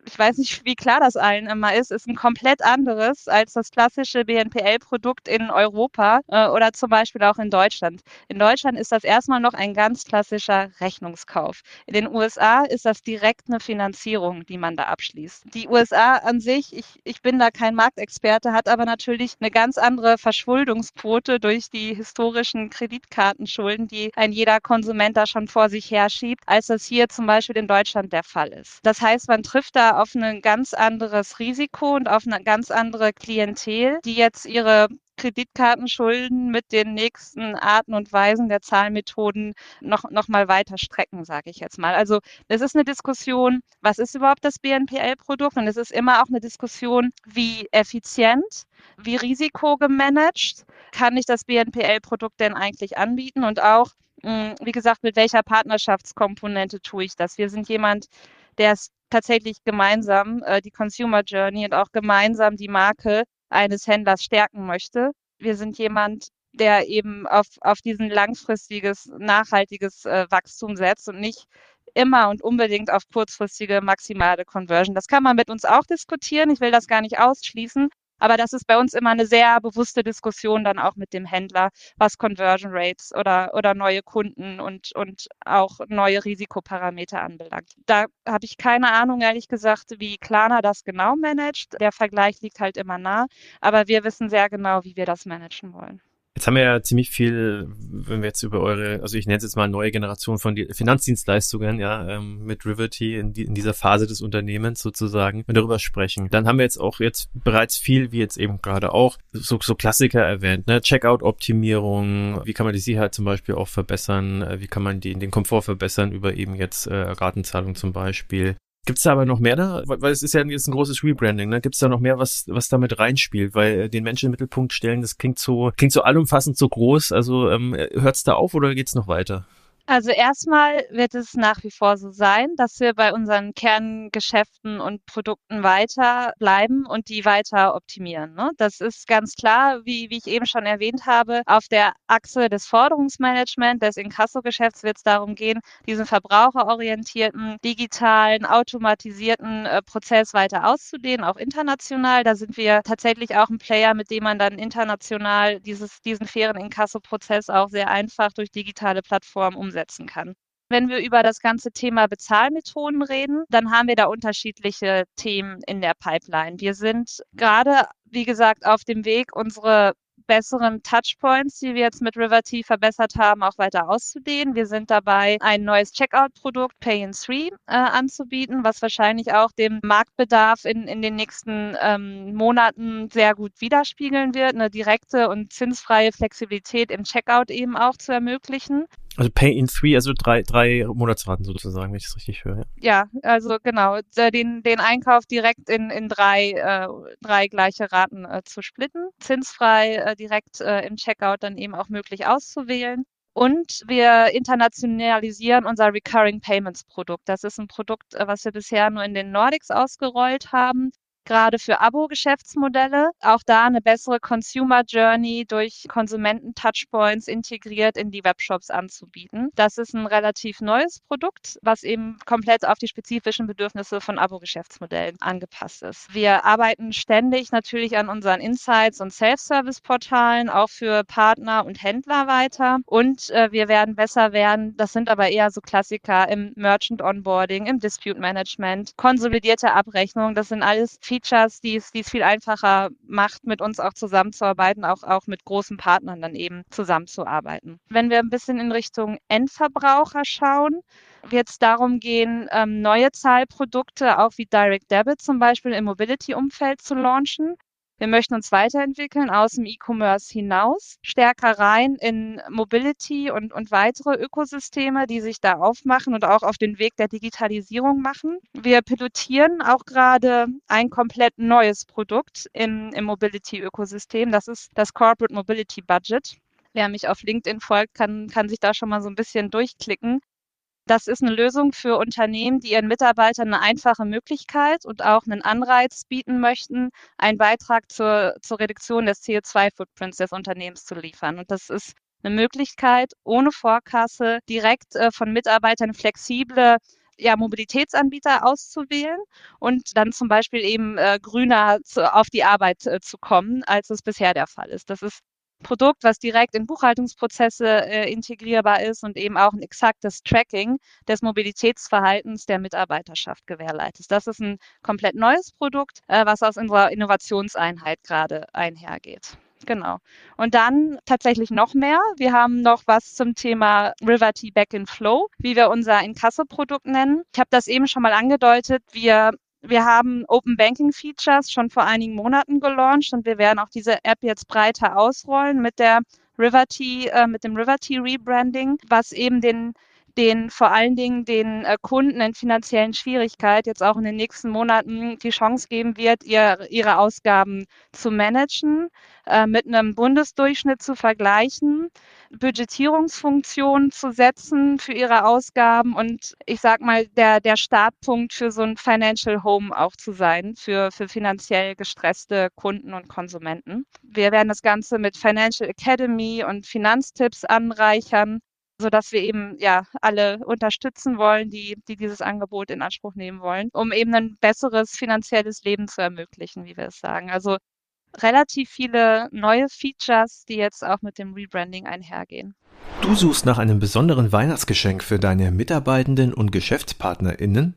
[SPEAKER 3] ich weiß nicht, wie klar das allen immer ist, ist ein komplett anderes als das klassische BNPL-Produkt in Europa äh, oder zum Beispiel auch in Deutschland. In Deutschland ist das erstmal noch ein ganz klassischer Rechnungskauf. In den USA ist das direkt eine Finanzierung, die man da abschließt. Die USA an sich, ich, ich bin da kein Marktexperte, hat aber natürlich eine ganz andere Verschuldungsquote durch die historischen Kreditkarten Schulden, die ein jeder Konsument da schon vor sich herschiebt, als das hier zum Beispiel in Deutschland der Fall ist. Das heißt, man trifft da auf ein ganz anderes Risiko und auf eine ganz andere Klientel, die jetzt ihre Kreditkartenschulden mit den nächsten Arten und Weisen der Zahlmethoden noch, noch mal weiter strecken, sage ich jetzt mal. Also es ist eine Diskussion, was ist überhaupt das BNPL-Produkt? Und es ist immer auch eine Diskussion, wie effizient, wie risikogemanagt kann ich das BNPL-Produkt denn eigentlich anbieten? Und auch, hm, wie gesagt, mit welcher Partnerschaftskomponente tue ich das? Wir sind jemand, der es tatsächlich gemeinsam äh, die Consumer Journey und auch gemeinsam die Marke eines Händlers stärken möchte. Wir sind jemand, der eben auf, auf diesen langfristiges, nachhaltiges äh, Wachstum setzt und nicht immer und unbedingt auf kurzfristige maximale Conversion. Das kann man mit uns auch diskutieren. Ich will das gar nicht ausschließen. Aber das ist bei uns immer eine sehr bewusste Diskussion dann auch mit dem Händler, was Conversion Rates oder, oder neue Kunden und, und auch neue Risikoparameter anbelangt. Da habe ich keine Ahnung, ehrlich gesagt, wie Klarna das genau managt. Der Vergleich liegt halt immer nah, aber wir wissen sehr genau, wie wir das managen wollen.
[SPEAKER 1] Jetzt haben wir ja ziemlich viel, wenn wir jetzt über eure, also ich nenne es jetzt mal neue Generation von Finanzdienstleistungen, ja, ähm, mit Riverty in, die, in dieser Phase des Unternehmens sozusagen, wir darüber sprechen. Dann haben wir jetzt auch jetzt bereits viel, wie jetzt eben gerade auch, so, so Klassiker erwähnt, ne, Checkout-Optimierung, wie kann man die Sicherheit zum Beispiel auch verbessern, äh, wie kann man die, den Komfort verbessern über eben jetzt äh, Ratenzahlung zum Beispiel. Gibt es da aber noch mehr da? Weil es ist ja jetzt ein großes Rebranding, ne? Gibt es da noch mehr, was, was damit reinspielt? Weil äh, den Menschen im Mittelpunkt stellen, das klingt so, klingt so allumfassend so groß. Also ähm, hört es da auf oder geht's noch weiter?
[SPEAKER 3] Also erstmal wird es nach wie vor so sein, dass wir bei unseren Kerngeschäften und Produkten weiter bleiben und die weiter optimieren. Ne? Das ist ganz klar, wie, wie ich eben schon erwähnt habe, auf der Achse des Forderungsmanagement, des Inkasso-Geschäfts wird es darum gehen, diesen verbraucherorientierten, digitalen, automatisierten äh, Prozess weiter auszudehnen, auch international. Da sind wir tatsächlich auch ein Player, mit dem man dann international dieses, diesen fairen Inkasso-Prozess auch sehr einfach durch digitale Plattformen umsetzen umsetzen kann. Wenn wir über das ganze Thema Bezahlmethoden reden, dann haben wir da unterschiedliche Themen in der Pipeline. Wir sind gerade, wie gesagt, auf dem Weg, unsere besseren Touchpoints, die wir jetzt mit Riverty verbessert haben, auch weiter auszudehnen. Wir sind dabei, ein neues Checkout-Produkt Pay in Three äh, anzubieten, was wahrscheinlich auch dem Marktbedarf in, in den nächsten ähm, Monaten sehr gut widerspiegeln wird, eine direkte und zinsfreie Flexibilität im Checkout eben auch zu ermöglichen.
[SPEAKER 1] Also Pay in Three, also drei, drei Monatsraten sozusagen, wenn ich das richtig höre.
[SPEAKER 3] Ja, also genau, den, den Einkauf direkt in, in drei, äh, drei gleiche Raten äh, zu splitten, zinsfrei äh, direkt äh, im Checkout dann eben auch möglich auszuwählen. Und wir internationalisieren unser Recurring Payments Produkt. Das ist ein Produkt, äh, was wir bisher nur in den Nordics ausgerollt haben gerade für Abo-Geschäftsmodelle. Auch da eine bessere Consumer Journey durch Konsumenten-Touchpoints integriert in die Webshops anzubieten. Das ist ein relativ neues Produkt, was eben komplett auf die spezifischen Bedürfnisse von Abo-Geschäftsmodellen angepasst ist. Wir arbeiten ständig natürlich an unseren Insights und Self-Service-Portalen, auch für Partner und Händler weiter. Und äh, wir werden besser werden. Das sind aber eher so Klassiker im Merchant Onboarding, im Dispute Management, konsolidierte Abrechnung. Das sind alles Features, die es, die es viel einfacher macht, mit uns auch zusammenzuarbeiten, auch, auch mit großen Partnern dann eben zusammenzuarbeiten. Wenn wir ein bisschen in Richtung Endverbraucher schauen, wird es darum gehen, ähm, neue Zahlprodukte, auch wie Direct Debit zum Beispiel im Mobility-Umfeld zu launchen. Wir möchten uns weiterentwickeln aus dem E-Commerce hinaus, stärker rein in Mobility und, und weitere Ökosysteme, die sich da aufmachen und auch auf den Weg der Digitalisierung machen. Wir pilotieren auch gerade ein komplett neues Produkt in, im Mobility-Ökosystem. Das ist das Corporate Mobility Budget. Wer mich auf LinkedIn folgt, kann, kann sich da schon mal so ein bisschen durchklicken. Das ist eine Lösung für Unternehmen, die ihren Mitarbeitern eine einfache Möglichkeit und auch einen Anreiz bieten möchten, einen Beitrag zur, zur Reduktion des CO2-Footprints des Unternehmens zu liefern. Und das ist eine Möglichkeit, ohne Vorkasse direkt äh, von Mitarbeitern flexible ja, Mobilitätsanbieter auszuwählen und dann zum Beispiel eben äh, grüner zu, auf die Arbeit äh, zu kommen, als es bisher der Fall ist. Das ist Produkt, was direkt in Buchhaltungsprozesse äh, integrierbar ist und eben auch ein exaktes Tracking des Mobilitätsverhaltens der Mitarbeiterschaft gewährleistet. Das ist ein komplett neues Produkt, äh, was aus unserer Innovationseinheit gerade einhergeht. Genau. Und dann tatsächlich noch mehr. Wir haben noch was zum Thema River Tea Back in Flow, wie wir unser Inkasso-Produkt nennen. Ich habe das eben schon mal angedeutet. Wir wir haben Open Banking Features schon vor einigen Monaten gelauncht und wir werden auch diese App jetzt breiter ausrollen mit der Riverty, äh, mit dem Riverty Rebranding, was eben den den vor allen Dingen den äh, Kunden in finanziellen Schwierigkeiten jetzt auch in den nächsten Monaten die Chance geben wird, ihr, ihre Ausgaben zu managen, äh, mit einem Bundesdurchschnitt zu vergleichen, Budgetierungsfunktionen zu setzen für ihre Ausgaben und ich sag mal, der, der Startpunkt für so ein Financial Home auch zu sein, für, für finanziell gestresste Kunden und Konsumenten. Wir werden das Ganze mit Financial Academy und Finanztipps anreichern sodass wir eben ja alle unterstützen wollen, die, die dieses Angebot in Anspruch nehmen wollen, um eben ein besseres finanzielles Leben zu ermöglichen, wie wir es sagen. Also relativ viele neue Features, die jetzt auch mit dem Rebranding einhergehen.
[SPEAKER 4] Du suchst nach einem besonderen Weihnachtsgeschenk für deine Mitarbeitenden und GeschäftspartnerInnen?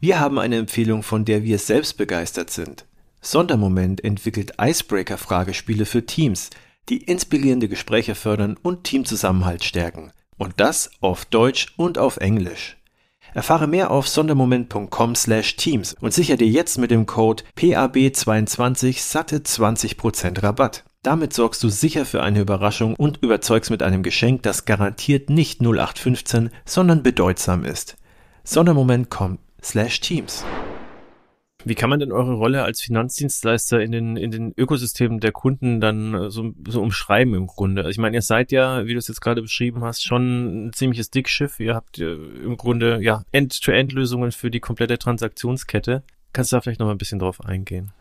[SPEAKER 4] Wir haben eine Empfehlung, von der wir selbst begeistert sind. Sondermoment entwickelt Icebreaker-Fragespiele für Teams, die inspirierende Gespräche fördern und Teamzusammenhalt stärken. Und das auf Deutsch und auf Englisch. Erfahre mehr auf sondermoment.com/teams und sichere dir jetzt mit dem Code PAB22 satte 20% Rabatt. Damit sorgst du sicher für eine Überraschung und überzeugst mit einem Geschenk, das garantiert nicht 0815, sondern bedeutsam ist. Sondermoment.com/teams.
[SPEAKER 1] Wie kann man denn eure Rolle als Finanzdienstleister in den, in den Ökosystemen der Kunden dann äh, so, so umschreiben im Grunde? Ich meine, ihr seid ja, wie du es jetzt gerade beschrieben hast, schon ein ziemliches Dickschiff. Ihr habt äh, im Grunde ja End-to-End-Lösungen für die komplette Transaktionskette. Kannst du da vielleicht noch mal ein bisschen drauf eingehen?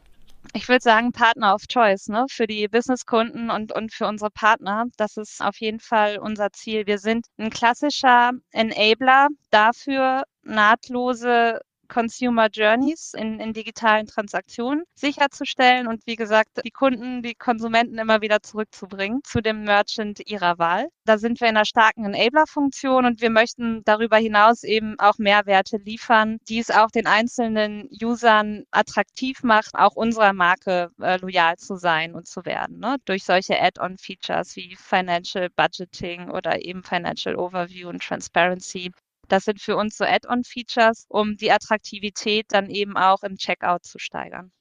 [SPEAKER 3] ich würde sagen, Partner of Choice, ne? Für die Businesskunden und, und für unsere Partner. Das ist auf jeden Fall unser Ziel. Wir sind ein klassischer Enabler dafür, nahtlose Consumer Journeys in, in digitalen Transaktionen sicherzustellen und wie gesagt, die Kunden, die Konsumenten immer wieder zurückzubringen zu dem Merchant ihrer Wahl. Da sind wir in einer starken Enabler-Funktion und wir möchten darüber hinaus eben auch Mehrwerte liefern, die es auch den einzelnen Usern attraktiv macht, auch unserer Marke äh, loyal zu sein und zu werden. Ne? Durch solche Add-on-Features wie Financial Budgeting oder eben Financial Overview und Transparency. Das sind für uns so Add-on-Features, um die Attraktivität dann eben auch im Checkout zu steigern.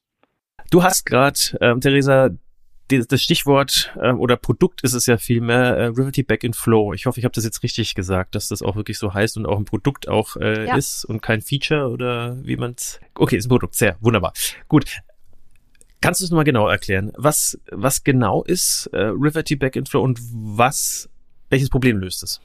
[SPEAKER 1] Du hast gerade, ähm, Theresa, das Stichwort äh, oder Produkt ist es ja vielmehr äh, Riverty Back in Flow. Ich hoffe, ich habe das jetzt richtig gesagt, dass das auch wirklich so heißt und auch ein Produkt auch äh, ja. ist und kein Feature oder wie man es. Okay, ist ein Produkt, sehr wunderbar. Gut. Kannst du es nochmal genau erklären? Was, was genau ist äh, Riverty Back in Flow und was, welches Problem löst es?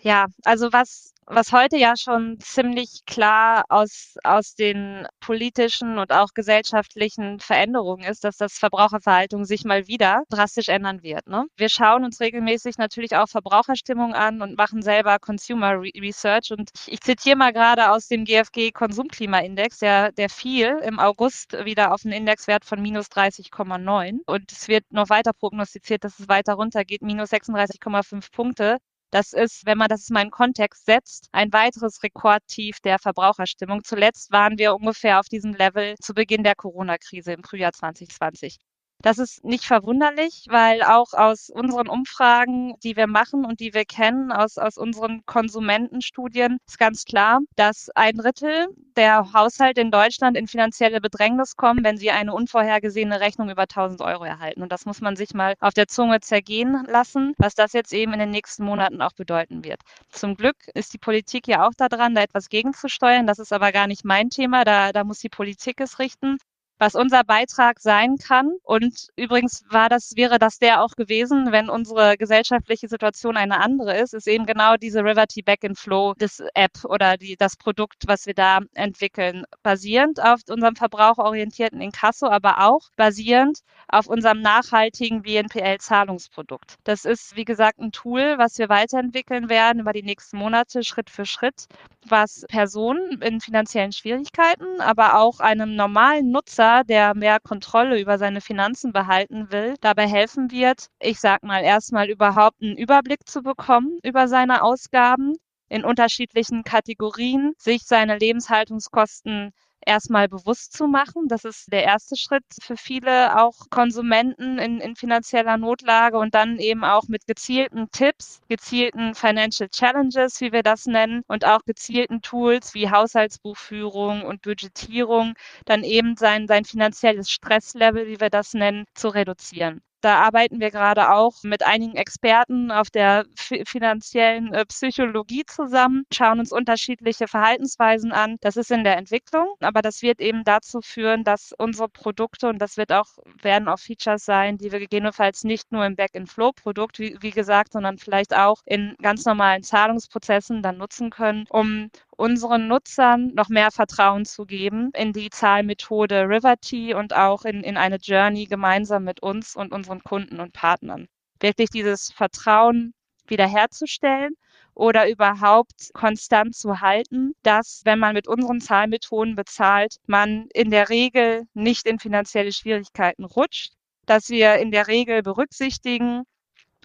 [SPEAKER 3] Ja, also was was heute ja schon ziemlich klar aus, aus den politischen und auch gesellschaftlichen Veränderungen ist, dass das Verbraucherverhalten sich mal wieder drastisch ändern wird. Ne? Wir schauen uns regelmäßig natürlich auch Verbraucherstimmung an und machen selber Consumer Re Research. Und ich, ich zitiere mal gerade aus dem GfG Konsumklimaindex, der, der fiel im August wieder auf einen Indexwert von minus 30,9. Und es wird noch weiter prognostiziert, dass es weiter runtergeht, minus 36,5 Punkte. Das ist, wenn man das mal in Kontext setzt, ein weiteres Rekordtief der Verbraucherstimmung. Zuletzt waren wir ungefähr auf diesem Level zu Beginn der Corona-Krise im Frühjahr 2020. Das ist nicht verwunderlich, weil auch aus unseren Umfragen, die wir machen und die wir kennen, aus, aus unseren Konsumentenstudien, ist ganz klar, dass ein Drittel der Haushalte in Deutschland in finanzielle Bedrängnis kommen, wenn sie eine unvorhergesehene Rechnung über 1000 Euro erhalten. Und das muss man sich mal auf der Zunge zergehen lassen, was das jetzt eben in den nächsten Monaten auch bedeuten wird. Zum Glück ist die Politik ja auch daran, da etwas gegenzusteuern. Das ist aber gar nicht mein Thema. Da, da muss die Politik es richten was unser Beitrag sein kann. Und übrigens war das, wäre das der auch gewesen, wenn unsere gesellschaftliche Situation eine andere ist, ist eben genau diese Riverty Back in Flow, das App oder die, das Produkt, was wir da entwickeln, basierend auf unserem verbraucherorientierten Inkasso, aber auch basierend auf unserem nachhaltigen BNPL-Zahlungsprodukt. Das ist, wie gesagt, ein Tool, was wir weiterentwickeln werden über die nächsten Monate, Schritt für Schritt, was Personen in finanziellen Schwierigkeiten, aber auch einem normalen Nutzer, der mehr Kontrolle über seine Finanzen behalten will, dabei helfen wird, ich sag mal, erstmal überhaupt einen Überblick zu bekommen über seine Ausgaben in unterschiedlichen Kategorien, sich seine Lebenshaltungskosten erstmal bewusst zu machen. Das ist der erste Schritt für viele auch Konsumenten in, in finanzieller Notlage und dann eben auch mit gezielten Tipps, gezielten Financial Challenges, wie wir das nennen, und auch gezielten Tools wie Haushaltsbuchführung und Budgetierung, dann eben sein, sein finanzielles Stresslevel, wie wir das nennen, zu reduzieren. Da arbeiten wir gerade auch mit einigen Experten auf der finanziellen äh, Psychologie zusammen, schauen uns unterschiedliche Verhaltensweisen an. Das ist in der Entwicklung, aber das wird eben dazu führen, dass unsere Produkte, und das wird auch, werden auch Features sein, die wir gegebenenfalls nicht nur im Back-in-Flow-Produkt, wie, wie gesagt, sondern vielleicht auch in ganz normalen Zahlungsprozessen dann nutzen können, um unseren Nutzern noch mehr Vertrauen zu geben in die Zahlmethode Riverty und auch in, in eine Journey gemeinsam mit uns und unseren Kunden und Partnern. Wirklich dieses Vertrauen wiederherzustellen oder überhaupt konstant zu halten, dass wenn man mit unseren Zahlmethoden bezahlt, man in der Regel nicht in finanzielle Schwierigkeiten rutscht, dass wir in der Regel berücksichtigen,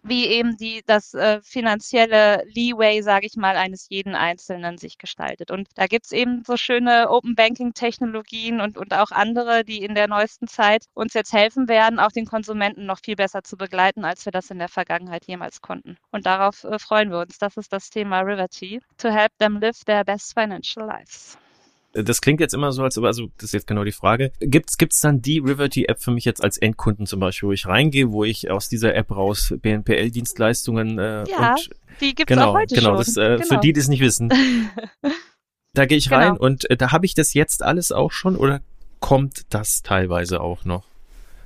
[SPEAKER 3] wie eben die das äh, finanzielle Leeway, sage ich mal, eines jeden Einzelnen sich gestaltet. Und da gibt's eben so schöne Open Banking Technologien und, und auch andere, die in der neuesten Zeit uns jetzt helfen werden, auch den Konsumenten noch viel besser zu begleiten, als wir das in der Vergangenheit jemals konnten. Und darauf äh, freuen wir uns. Das ist das Thema Riverty, to help them live their best financial lives
[SPEAKER 1] das klingt jetzt immer so, als also das ist jetzt genau die Frage. Gibt's gibt's dann die Riverty App für mich jetzt als Endkunden zum Beispiel, wo ich reingehe, wo ich aus dieser App raus BNPL Dienstleistungen äh,
[SPEAKER 3] ja,
[SPEAKER 1] und
[SPEAKER 3] die gibt's
[SPEAKER 1] genau
[SPEAKER 3] auch heute
[SPEAKER 1] genau
[SPEAKER 3] schon.
[SPEAKER 1] das äh,
[SPEAKER 3] genau.
[SPEAKER 1] für die, die es nicht wissen. Da gehe ich
[SPEAKER 3] Genau.
[SPEAKER 1] rein und äh, da habe ich das jetzt alles auch schon oder kommt das teilweise auch noch?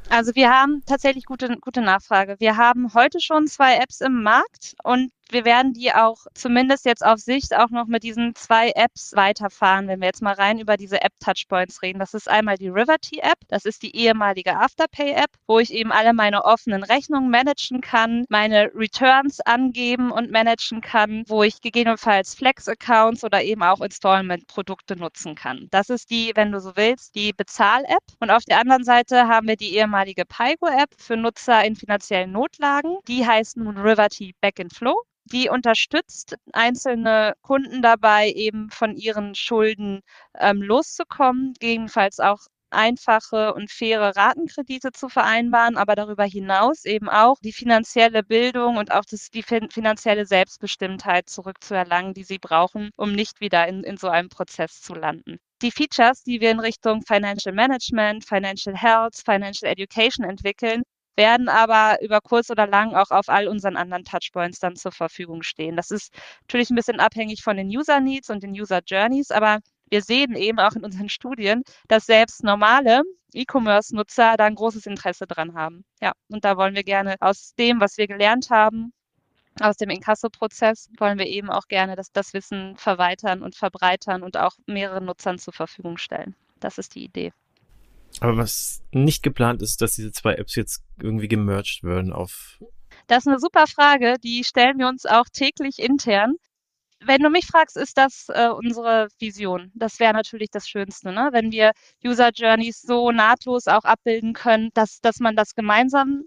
[SPEAKER 3] Also wir haben tatsächlich gute, gute Nachfrage. Wir haben heute schon zwei Apps im Markt und wir werden die auch zumindest jetzt auf Sicht auch noch mit diesen zwei Apps weiterfahren, wenn wir jetzt mal rein über diese App-Touchpoints reden. Das ist einmal die Riverty-App, das ist die ehemalige Afterpay-App, wo ich eben alle meine offenen Rechnungen managen kann, meine Returns angeben und managen kann, wo ich gegebenenfalls Flex-Accounts oder eben auch Installment-Produkte nutzen kann. Das ist die, wenn du so willst, die Bezahl-App. Und auf der anderen Seite haben wir die ehemalige Pygo-App für Nutzer in finanziellen Notlagen. Die heißt nun Riverty Back in Flow die unterstützt einzelne Kunden dabei, eben von ihren Schulden ähm, loszukommen, gegebenenfalls auch einfache und faire Ratenkredite zu vereinbaren, aber darüber hinaus eben auch die finanzielle Bildung und auch das, die finanzielle Selbstbestimmtheit zurückzuerlangen, die sie brauchen, um nicht wieder in, in so einem Prozess zu landen. Die Features, die wir in Richtung Financial Management, Financial Health, Financial Education entwickeln, werden aber über kurz oder lang auch auf all unseren anderen Touchpoints dann zur Verfügung stehen. Das ist natürlich ein bisschen abhängig von den User Needs und den User Journeys, aber wir sehen eben auch in unseren Studien, dass selbst normale E-Commerce-Nutzer da ein großes Interesse dran haben. Ja, und da wollen wir gerne aus dem, was wir gelernt haben, aus dem Inkasso-Prozess, wollen wir eben auch gerne das, das Wissen verweitern und verbreitern und auch mehreren Nutzern zur Verfügung stellen. Das ist die Idee.
[SPEAKER 1] Aber was nicht geplant ist, dass diese zwei Apps jetzt irgendwie gemerged werden auf.
[SPEAKER 3] Das ist eine super Frage, die stellen wir uns auch täglich intern. Wenn du mich fragst, ist das äh, unsere Vision. Das wäre natürlich das Schönste, ne? wenn wir User Journeys so nahtlos auch abbilden können, dass, dass man das gemeinsam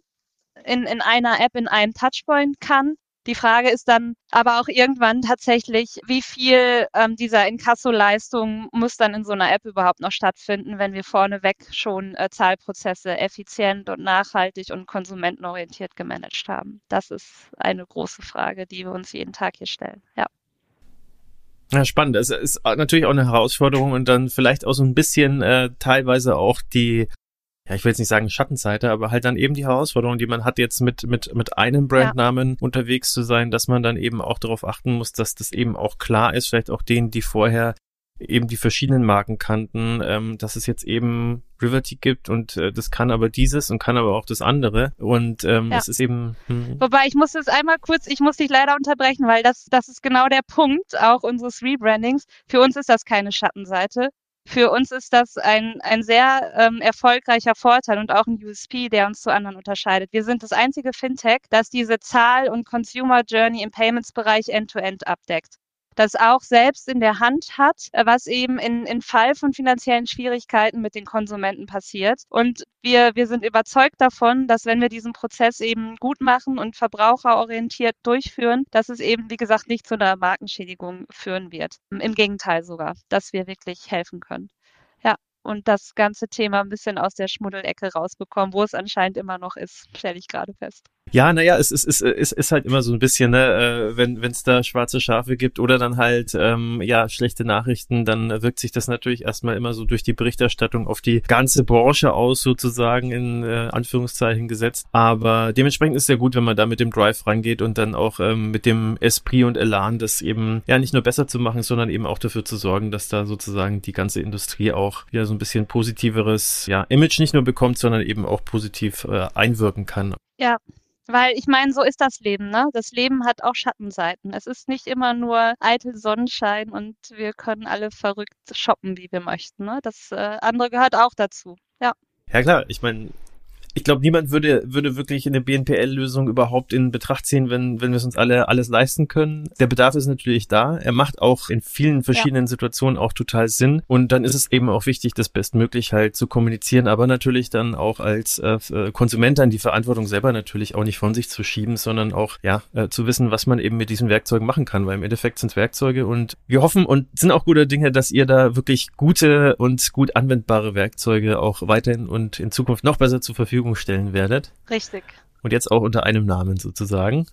[SPEAKER 3] in, in einer App, in einem Touchpoint kann die Frage ist dann aber auch irgendwann tatsächlich, wie viel ähm, dieser Inkasso-Leistung muss dann in so einer App überhaupt noch stattfinden, wenn wir vorneweg schon äh, Zahlprozesse effizient und nachhaltig und konsumentenorientiert gemanagt haben. Das ist eine große Frage, die wir uns jeden Tag hier stellen. Ja.
[SPEAKER 1] Ja, spannend. Es ist natürlich auch eine Herausforderung und dann vielleicht auch so ein bisschen äh, teilweise auch die ja, ich will jetzt nicht sagen Schattenseite, aber halt dann eben die Herausforderung, die man hat, jetzt mit, mit, mit einem Brandnamen ja. unterwegs zu sein, dass man dann eben auch darauf achten muss, dass das eben auch klar ist, vielleicht auch denen, die vorher eben die verschiedenen Marken kannten, ähm, dass es jetzt eben Riverty gibt und äh, das kann aber dieses und kann aber auch das andere und ähm, ja. es ist eben.
[SPEAKER 3] Hm. Wobei ich muss jetzt einmal kurz, ich muss dich leider unterbrechen, weil das das ist genau der Punkt auch unseres Rebrandings. Für uns ist das keine Schattenseite. Für uns ist das ein, ein sehr ähm, erfolgreicher Vorteil und auch ein USP, der uns zu anderen unterscheidet. Wir sind das einzige Fintech, das diese Zahl- und Consumer Journey im Payments-Bereich end-to-end abdeckt das auch selbst in der Hand hat, äh, was eben in, in Fall von finanziellen Schwierigkeiten mit den Konsumenten passiert. Und wir, wir sind überzeugt davon, dass wenn wir diesen Prozess eben gut machen und verbraucherorientiert durchführen, dass es eben, wie gesagt, nicht zu einer Markenschädigung führen wird. Im Gegenteil sogar, dass wir wirklich helfen können. Ja, und das ganze Thema ein bisschen aus der Schmuddelecke rausbekommen, wo es anscheinend immer noch ist, stelle ich gerade fest.
[SPEAKER 1] Ja, naja, es ist, es ist, es ist halt immer so ein bisschen, ne, äh, wenn es da schwarze Schafe gibt oder dann halt ähm, ja schlechte Nachrichten, dann wirkt sich das natürlich erstmal immer so durch die Berichterstattung auf die ganze Branche aus, sozusagen in äh, Anführungszeichen gesetzt. Aber dementsprechend ist es ja gut, wenn man da mit dem Drive rangeht und dann auch ähm, mit dem Esprit und Elan, das eben ja nicht nur besser zu machen, sondern eben auch dafür zu sorgen, dass da sozusagen die ganze Industrie auch wieder so ein bisschen positiveres ja, Image nicht nur bekommt, sondern eben auch positiv äh, einwirken kann.
[SPEAKER 3] Ja, weil ich meine, so ist das Leben, ne? Das Leben hat auch Schattenseiten. Es ist nicht immer nur eitel Sonnenschein und wir können alle verrückt shoppen, wie wir möchten. Ne? Das äh, andere gehört auch dazu. Ja.
[SPEAKER 1] Ja klar, ich meine, ich glaube, niemand würde, würde wirklich eine BNPL-Lösung überhaupt in Betracht ziehen, wenn, wenn wir es uns alle alles leisten können. Der Bedarf ist natürlich da. Er macht auch in vielen verschiedenen ja. Situationen auch total Sinn. Und dann ist es eben auch wichtig, das bestmöglich halt zu kommunizieren, aber natürlich dann auch als äh, äh, Konsument dann die Verantwortung selber natürlich auch nicht von sich zu schieben, sondern auch, ja, äh, zu wissen, was man eben mit diesen Werkzeugen machen kann, weil im Endeffekt sind es Werkzeuge und wir hoffen und sind auch gute Dinge, dass ihr da wirklich gute und gut anwendbare Werkzeuge auch weiterhin und in Zukunft noch besser zur Verfügung Verfügung stellen werdet.
[SPEAKER 3] Richtig.
[SPEAKER 1] Und jetzt auch unter einem Namen sozusagen.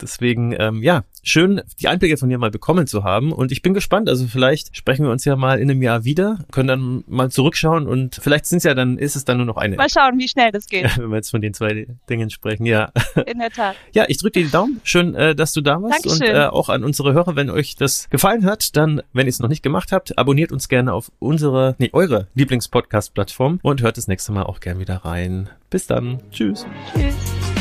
[SPEAKER 1] Deswegen, ähm, ja, schön, die Einblicke von dir mal bekommen zu haben. Und ich bin gespannt. Also vielleicht sprechen wir uns ja mal in einem Jahr wieder, können dann mal zurückschauen und vielleicht sind es ja dann, ist es dann nur noch eine.
[SPEAKER 3] Mal schauen, wie schnell das geht.
[SPEAKER 1] Ja, wenn wir jetzt von den zwei Dingen sprechen, ja.
[SPEAKER 3] In der Tat.
[SPEAKER 1] Ja, ich drücke dir die Daumen. Schön, äh, dass du da warst.
[SPEAKER 3] Dankeschön.
[SPEAKER 1] Und äh, auch an unsere Hörer, wenn euch das gefallen hat, dann, wenn ihr es noch nicht gemacht habt, abonniert uns gerne auf unsere, nee, eure Lieblingspodcast-Plattform und hört das nächste Mal auch gerne wieder rein. Bis dann. Tschüss.
[SPEAKER 3] Tschüss.